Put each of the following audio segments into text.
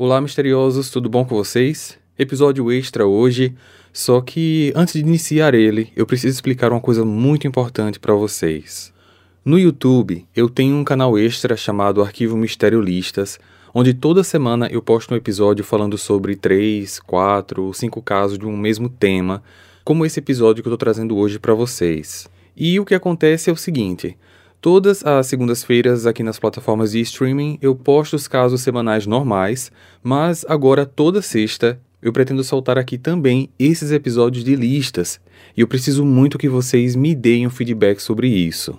Olá, misteriosos, tudo bom com vocês? Episódio extra hoje, só que antes de iniciar ele, eu preciso explicar uma coisa muito importante para vocês. No YouTube, eu tenho um canal extra chamado Arquivo Mistério Listas, onde toda semana eu posto um episódio falando sobre três, quatro ou cinco casos de um mesmo tema, como esse episódio que eu estou trazendo hoje para vocês. E o que acontece é o seguinte: Todas as segundas-feiras aqui nas plataformas de streaming eu posto os casos semanais normais, mas agora toda sexta eu pretendo soltar aqui também esses episódios de listas, e eu preciso muito que vocês me deem um feedback sobre isso.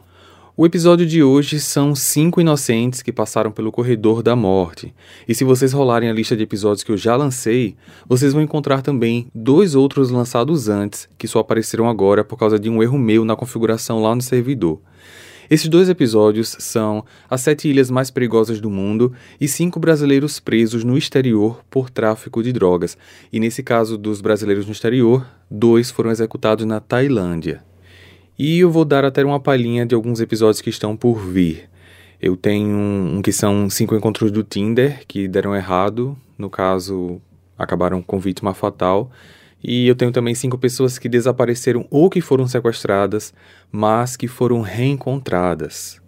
O episódio de hoje são cinco inocentes que passaram pelo corredor da morte. E se vocês rolarem a lista de episódios que eu já lancei, vocês vão encontrar também dois outros lançados antes, que só apareceram agora por causa de um erro meu na configuração lá no servidor. Esses dois episódios são As Sete Ilhas Mais Perigosas do Mundo e Cinco Brasileiros Presos no Exterior por Tráfico de Drogas. E nesse caso dos brasileiros no exterior, dois foram executados na Tailândia. E eu vou dar até uma palhinha de alguns episódios que estão por vir. Eu tenho um, que são cinco encontros do Tinder que deram errado, no caso acabaram com vítima fatal. E eu tenho também cinco pessoas que desapareceram ou que foram sequestradas, mas que foram reencontradas.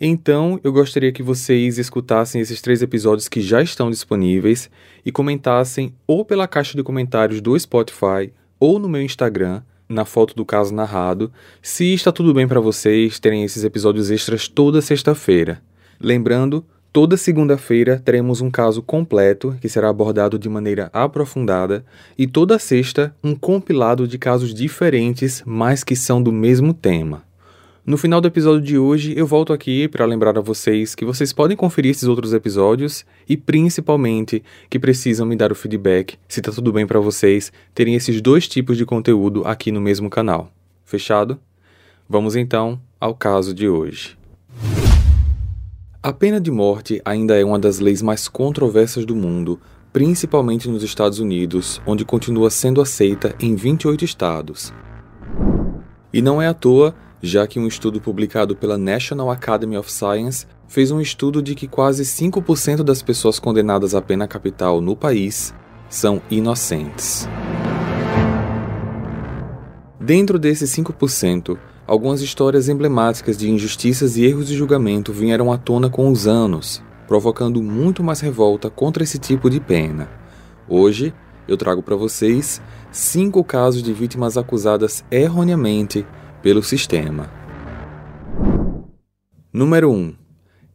Então, eu gostaria que vocês escutassem esses três episódios que já estão disponíveis e comentassem ou pela caixa de comentários do Spotify ou no meu Instagram, na foto do caso narrado, se está tudo bem para vocês terem esses episódios extras toda sexta-feira. Lembrando, Toda segunda-feira teremos um caso completo que será abordado de maneira aprofundada e toda sexta um compilado de casos diferentes, mas que são do mesmo tema. No final do episódio de hoje, eu volto aqui para lembrar a vocês que vocês podem conferir esses outros episódios e principalmente que precisam me dar o feedback se está tudo bem para vocês terem esses dois tipos de conteúdo aqui no mesmo canal. Fechado? Vamos então ao caso de hoje. A pena de morte ainda é uma das leis mais controversas do mundo, principalmente nos Estados Unidos, onde continua sendo aceita em 28 estados. E não é à toa, já que um estudo publicado pela National Academy of Science fez um estudo de que quase 5% das pessoas condenadas à pena capital no país são inocentes. Dentro desses 5%, algumas histórias emblemáticas de injustiças e erros de julgamento vieram à tona com os anos, provocando muito mais revolta contra esse tipo de pena. Hoje, eu trago para vocês cinco casos de vítimas acusadas erroneamente pelo sistema. Número 1.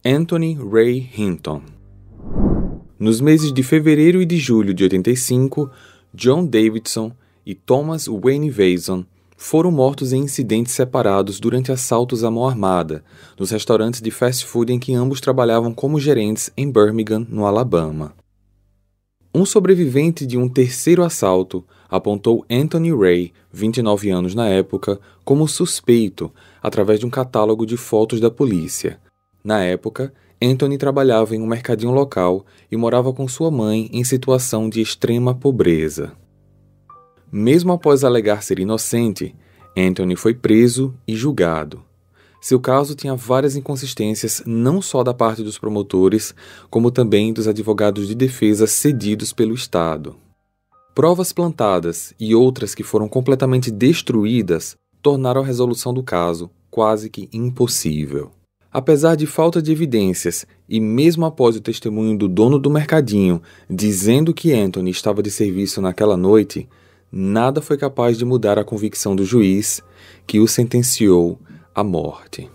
Anthony Ray Hinton. Nos meses de fevereiro e de julho de 85, John Davidson e Thomas Wayne Vason foram mortos em incidentes separados durante assaltos à mão armada, nos restaurantes de fast food em que ambos trabalhavam como gerentes em Birmingham, no Alabama. Um sobrevivente de um terceiro assalto apontou Anthony Ray, 29 anos na época, como suspeito através de um catálogo de fotos da polícia. Na época, Anthony trabalhava em um mercadinho local e morava com sua mãe em situação de extrema pobreza. Mesmo após alegar ser inocente, Anthony foi preso e julgado. Seu caso tinha várias inconsistências, não só da parte dos promotores, como também dos advogados de defesa cedidos pelo Estado. Provas plantadas e outras que foram completamente destruídas tornaram a resolução do caso quase que impossível. Apesar de falta de evidências e mesmo após o testemunho do dono do mercadinho dizendo que Anthony estava de serviço naquela noite, nada foi capaz de mudar a convicção do juiz que o sentenciou à morte.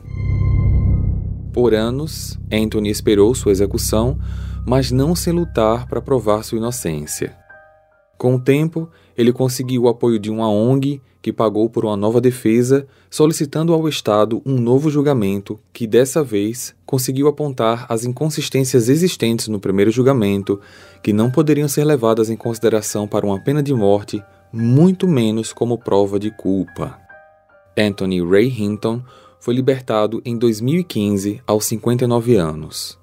Por anos, Anthony esperou sua execução, mas não sem lutar para provar sua inocência. Com o tempo, ele conseguiu o apoio de uma ONG que pagou por uma nova defesa, solicitando ao Estado um novo julgamento que, dessa vez, conseguiu apontar as inconsistências existentes no primeiro julgamento, que não poderiam ser levadas em consideração para uma pena de morte muito menos como prova de culpa. Anthony Ray Hinton foi libertado em 2015 aos 59 anos.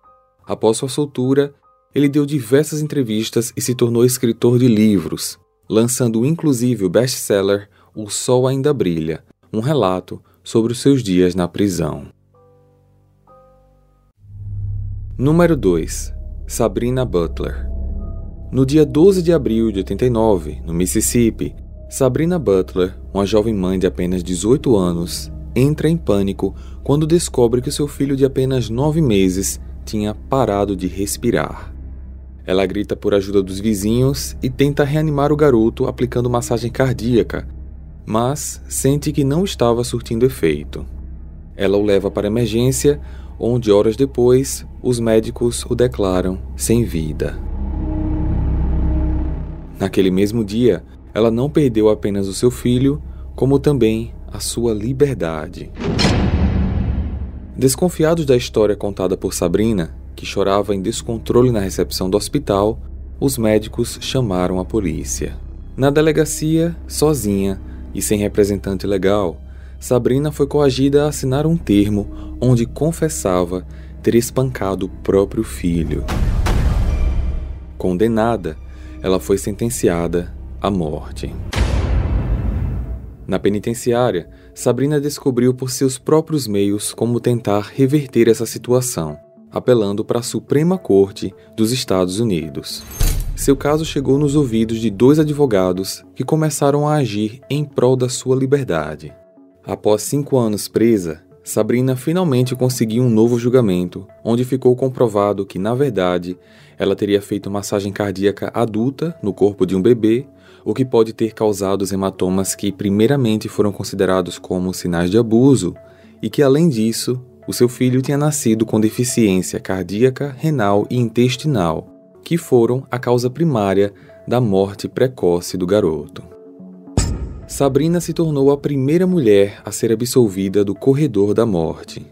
Após sua soltura, ele deu diversas entrevistas e se tornou escritor de livros, lançando inclusive o best-seller O Sol Ainda Brilha, um relato sobre os seus dias na prisão. Número 2. Sabrina Butler No dia 12 de abril de 89, no Mississippi, Sabrina Butler, uma jovem mãe de apenas 18 anos, entra em pânico quando descobre que seu filho de apenas 9 meses tinha parado de respirar. Ela grita por ajuda dos vizinhos e tenta reanimar o garoto aplicando massagem cardíaca, mas sente que não estava surtindo efeito. Ela o leva para a emergência, onde horas depois os médicos o declaram sem vida. Naquele mesmo dia, ela não perdeu apenas o seu filho, como também a sua liberdade. Desconfiados da história contada por Sabrina, que chorava em descontrole na recepção do hospital, os médicos chamaram a polícia. Na delegacia, sozinha e sem representante legal, Sabrina foi coagida a assinar um termo onde confessava ter espancado o próprio filho. Condenada, ela foi sentenciada à morte. Na penitenciária, Sabrina descobriu por seus próprios meios como tentar reverter essa situação apelando para a Suprema Corte dos Estados Unidos. Seu caso chegou nos ouvidos de dois advogados que começaram a agir em prol da sua liberdade. Após cinco anos presa, Sabrina finalmente conseguiu um novo julgamento, onde ficou comprovado que, na verdade, ela teria feito massagem cardíaca adulta no corpo de um bebê, o que pode ter causado os hematomas que primeiramente foram considerados como sinais de abuso, e que, além disso, o seu filho tinha nascido com deficiência cardíaca, renal e intestinal, que foram a causa primária da morte precoce do garoto. Sabrina se tornou a primeira mulher a ser absolvida do corredor da morte.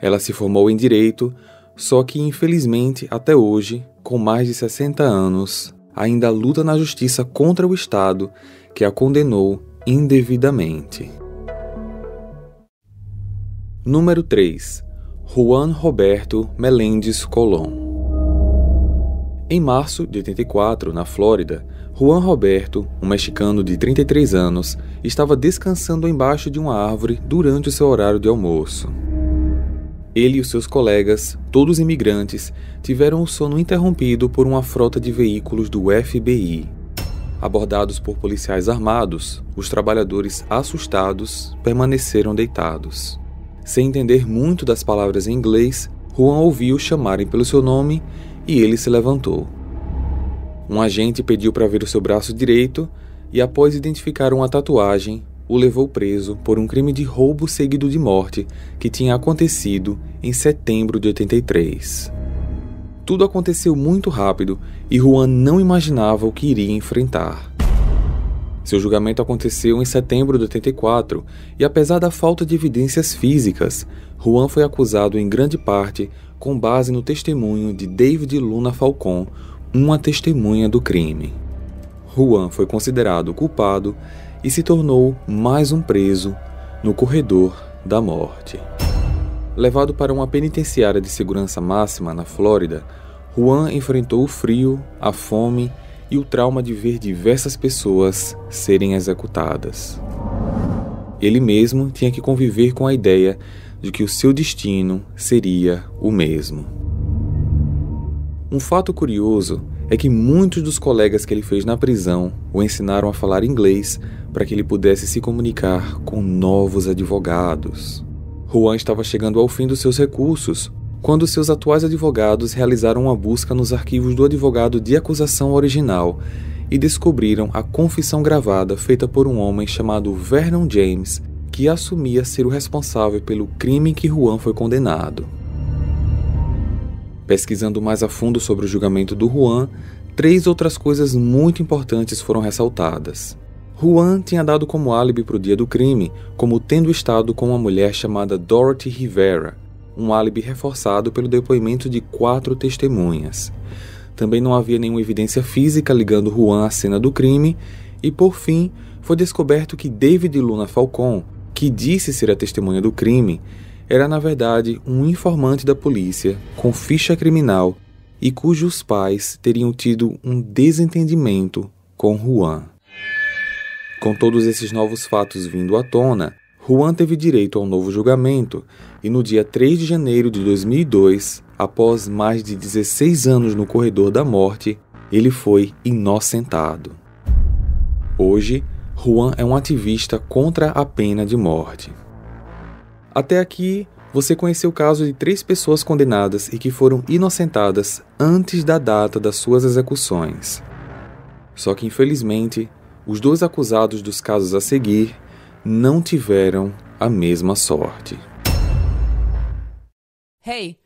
Ela se formou em direito, só que infelizmente até hoje, com mais de 60 anos, ainda luta na justiça contra o Estado que a condenou indevidamente. Número 3. Juan Roberto Melendez Colón. Em março de 84, na Flórida, Juan Roberto, um mexicano de 33 anos, estava descansando embaixo de uma árvore durante o seu horário de almoço. Ele e seus colegas, todos imigrantes, tiveram o sono interrompido por uma frota de veículos do FBI. Abordados por policiais armados, os trabalhadores assustados permaneceram deitados. Sem entender muito das palavras em inglês, Juan ouviu chamarem pelo seu nome e ele se levantou. Um agente pediu para ver o seu braço direito e, após identificar uma tatuagem, o levou preso por um crime de roubo seguido de morte que tinha acontecido em setembro de 83. Tudo aconteceu muito rápido e Juan não imaginava o que iria enfrentar. Seu julgamento aconteceu em setembro de 84 e, apesar da falta de evidências físicas, Juan foi acusado em grande parte com base no testemunho de David Luna Falcon, uma testemunha do crime. Juan foi considerado culpado e se tornou mais um preso no corredor da morte. Levado para uma penitenciária de segurança máxima na Flórida, Juan enfrentou o frio, a fome e o trauma de ver diversas pessoas serem executadas. Ele mesmo tinha que conviver com a ideia de que o seu destino seria o mesmo. Um fato curioso é que muitos dos colegas que ele fez na prisão o ensinaram a falar inglês para que ele pudesse se comunicar com novos advogados. Juan estava chegando ao fim dos seus recursos quando seus atuais advogados realizaram uma busca nos arquivos do advogado de acusação original e descobriram a confissão gravada feita por um homem chamado Vernon James, que assumia ser o responsável pelo crime que Juan foi condenado. Pesquisando mais a fundo sobre o julgamento do Juan, três outras coisas muito importantes foram ressaltadas. Juan tinha dado como álibi para o dia do crime, como tendo estado com uma mulher chamada Dorothy Rivera, um álibi reforçado pelo depoimento de quatro testemunhas. Também não havia nenhuma evidência física ligando Juan à cena do crime, e por fim, foi descoberto que David Luna Falcon, que disse ser a testemunha do crime, era na verdade um informante da polícia com ficha criminal e cujos pais teriam tido um desentendimento com Juan. Com todos esses novos fatos vindo à tona, Juan teve direito ao novo julgamento e no dia 3 de janeiro de 2002, após mais de 16 anos no corredor da morte, ele foi inocentado. Hoje, Juan é um ativista contra a pena de morte. Até aqui, você conheceu o caso de três pessoas condenadas e que foram inocentadas antes da data das suas execuções. Só que, infelizmente, os dois acusados dos casos a seguir não tiveram a mesma sorte. Hey!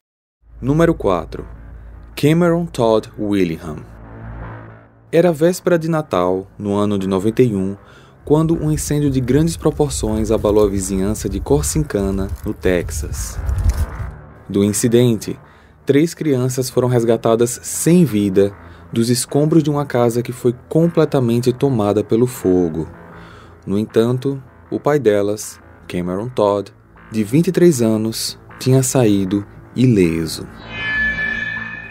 Número 4. Cameron Todd Willingham. Era véspera de Natal, no ano de 91, quando um incêndio de grandes proporções abalou a vizinhança de Corsincana, no Texas. Do incidente, três crianças foram resgatadas sem vida dos escombros de uma casa que foi completamente tomada pelo fogo. No entanto, o pai delas, Cameron Todd, de 23 anos, tinha saído ileso.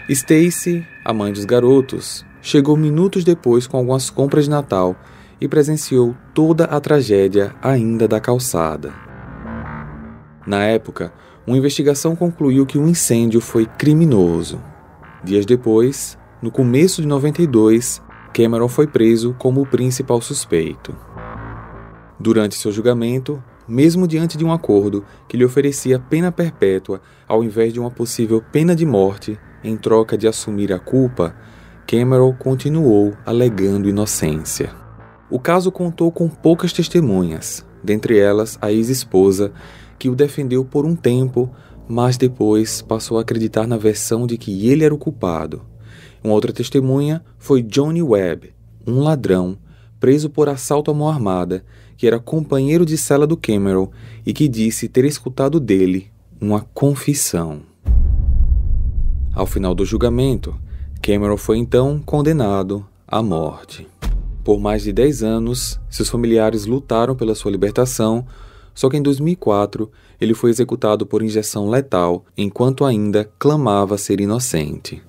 Stacy, a mãe dos garotos, chegou minutos depois com algumas compras de Natal e presenciou toda a tragédia ainda da calçada. Na época, uma investigação concluiu que o um incêndio foi criminoso. Dias depois, no começo de 92, Cameron foi preso como o principal suspeito. Durante seu julgamento, mesmo diante de um acordo que lhe oferecia pena perpétua ao invés de uma possível pena de morte em troca de assumir a culpa, Cameron continuou alegando inocência. O caso contou com poucas testemunhas, dentre elas a ex-esposa, que o defendeu por um tempo, mas depois passou a acreditar na versão de que ele era o culpado. Uma outra testemunha foi Johnny Webb, um ladrão preso por assalto à mão armada, que era companheiro de cela do Cameron e que disse ter escutado dele uma confissão. Ao final do julgamento, Cameron foi então condenado à morte. Por mais de 10 anos, seus familiares lutaram pela sua libertação, só que em 2004 ele foi executado por injeção letal enquanto ainda clamava ser inocente.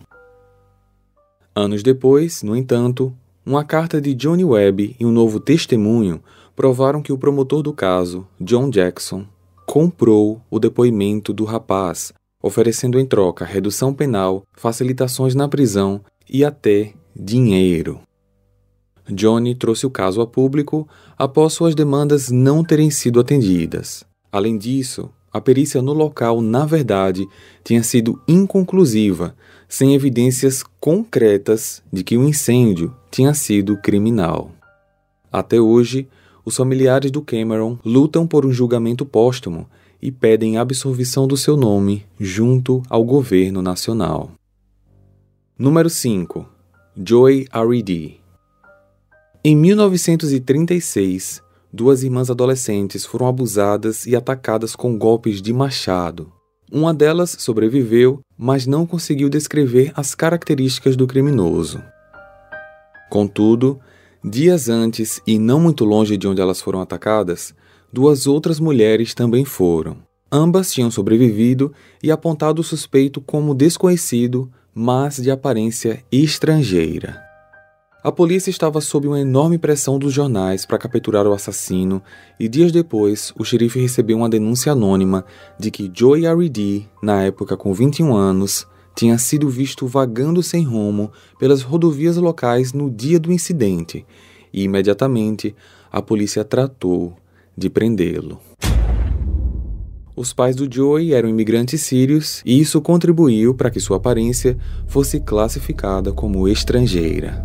Anos depois, no entanto, uma carta de Johnny Webb e um novo testemunho provaram que o promotor do caso, John Jackson, comprou o depoimento do rapaz, oferecendo em troca redução penal, facilitações na prisão e até dinheiro. Johnny trouxe o caso a público após suas demandas não terem sido atendidas. Além disso, a perícia no local, na verdade, tinha sido inconclusiva, sem evidências concretas de que o incêndio tinha sido criminal. Até hoje, os familiares do Cameron lutam por um julgamento póstumo e pedem absolvição do seu nome junto ao governo nacional. Número 5. Joy R.E.D. Em 1936, duas irmãs adolescentes foram abusadas e atacadas com golpes de machado. Uma delas sobreviveu, mas não conseguiu descrever as características do criminoso. Contudo, dias antes e não muito longe de onde elas foram atacadas, duas outras mulheres também foram. Ambas tinham sobrevivido e apontado o suspeito como desconhecido, mas de aparência estrangeira. A polícia estava sob uma enorme pressão dos jornais para capturar o assassino, e dias depois, o xerife recebeu uma denúncia anônima de que Joey R.D., na época com 21 anos, tinha sido visto vagando sem rumo pelas rodovias locais no dia do incidente, e imediatamente a polícia tratou de prendê-lo. Os pais do Joey eram imigrantes sírios e isso contribuiu para que sua aparência fosse classificada como estrangeira.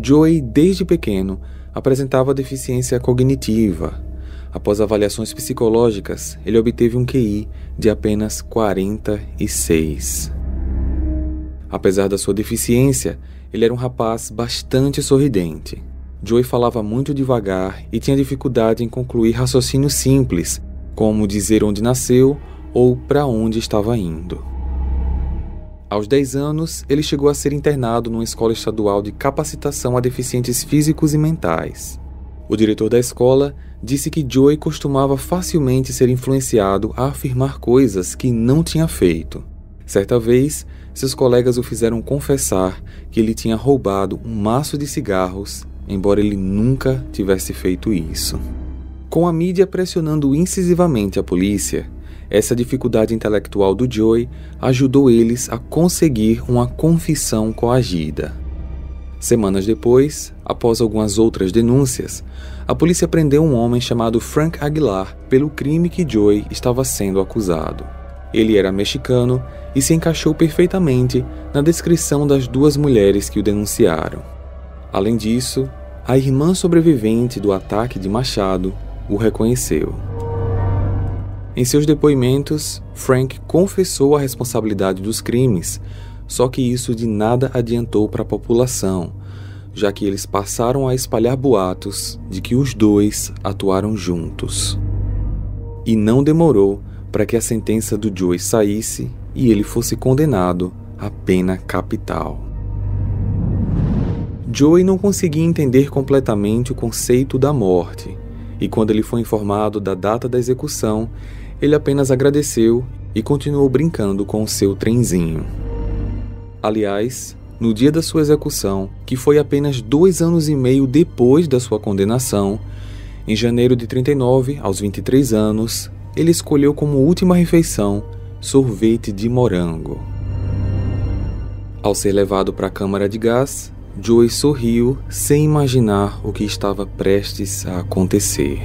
Joey, desde pequeno, apresentava deficiência cognitiva. Após avaliações psicológicas, ele obteve um QI de apenas 46. Apesar da sua deficiência, ele era um rapaz bastante sorridente. Joey falava muito devagar e tinha dificuldade em concluir raciocínios simples, como dizer onde nasceu ou para onde estava indo. Aos 10 anos, ele chegou a ser internado numa escola estadual de capacitação a deficientes físicos e mentais. O diretor da escola disse que Joey costumava facilmente ser influenciado a afirmar coisas que não tinha feito. Certa vez, seus colegas o fizeram confessar que ele tinha roubado um maço de cigarros, embora ele nunca tivesse feito isso. Com a mídia pressionando incisivamente a polícia, essa dificuldade intelectual do Joey ajudou eles a conseguir uma confissão coagida. Semanas depois, após algumas outras denúncias, a polícia prendeu um homem chamado Frank Aguilar pelo crime que Joey estava sendo acusado. Ele era mexicano e se encaixou perfeitamente na descrição das duas mulheres que o denunciaram. Além disso, a irmã sobrevivente do ataque de Machado o reconheceu. Em seus depoimentos, Frank confessou a responsabilidade dos crimes, só que isso de nada adiantou para a população, já que eles passaram a espalhar boatos de que os dois atuaram juntos. E não demorou para que a sentença do Joey saísse e ele fosse condenado à pena capital. Joey não conseguia entender completamente o conceito da morte, e quando ele foi informado da data da execução, ele apenas agradeceu e continuou brincando com o seu trenzinho. Aliás, no dia da sua execução, que foi apenas dois anos e meio depois da sua condenação, em janeiro de 39, aos 23 anos, ele escolheu como última refeição sorvete de morango. Ao ser levado para a câmara de gás, Joey sorriu sem imaginar o que estava prestes a acontecer.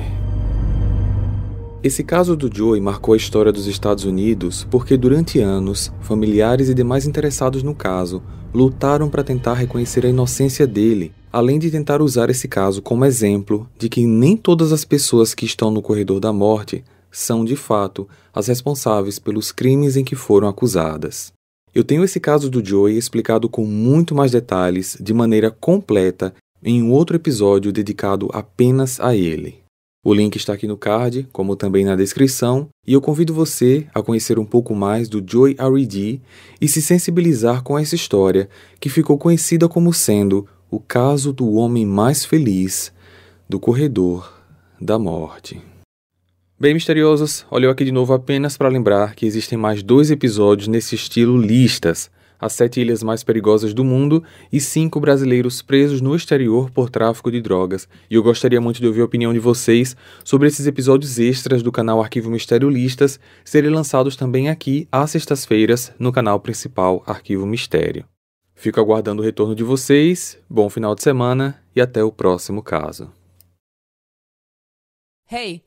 Esse caso do Joey marcou a história dos Estados Unidos porque, durante anos, familiares e demais interessados no caso lutaram para tentar reconhecer a inocência dele, além de tentar usar esse caso como exemplo de que nem todas as pessoas que estão no corredor da morte são, de fato, as responsáveis pelos crimes em que foram acusadas. Eu tenho esse caso do Joey explicado com muito mais detalhes, de maneira completa, em um outro episódio dedicado apenas a ele. O link está aqui no card, como também na descrição, e eu convido você a conhecer um pouco mais do Joy R.E.D. e se sensibilizar com essa história que ficou conhecida como sendo o caso do homem mais feliz do corredor da morte. Bem misteriosos, olhou aqui de novo apenas para lembrar que existem mais dois episódios nesse estilo listas, as sete ilhas mais perigosas do mundo e cinco brasileiros presos no exterior por tráfico de drogas. E eu gostaria muito de ouvir a opinião de vocês sobre esses episódios extras do canal Arquivo Mistério Listas serem lançados também aqui às sextas-feiras no canal principal Arquivo Mistério. Fico aguardando o retorno de vocês, bom final de semana e até o próximo caso. Hey!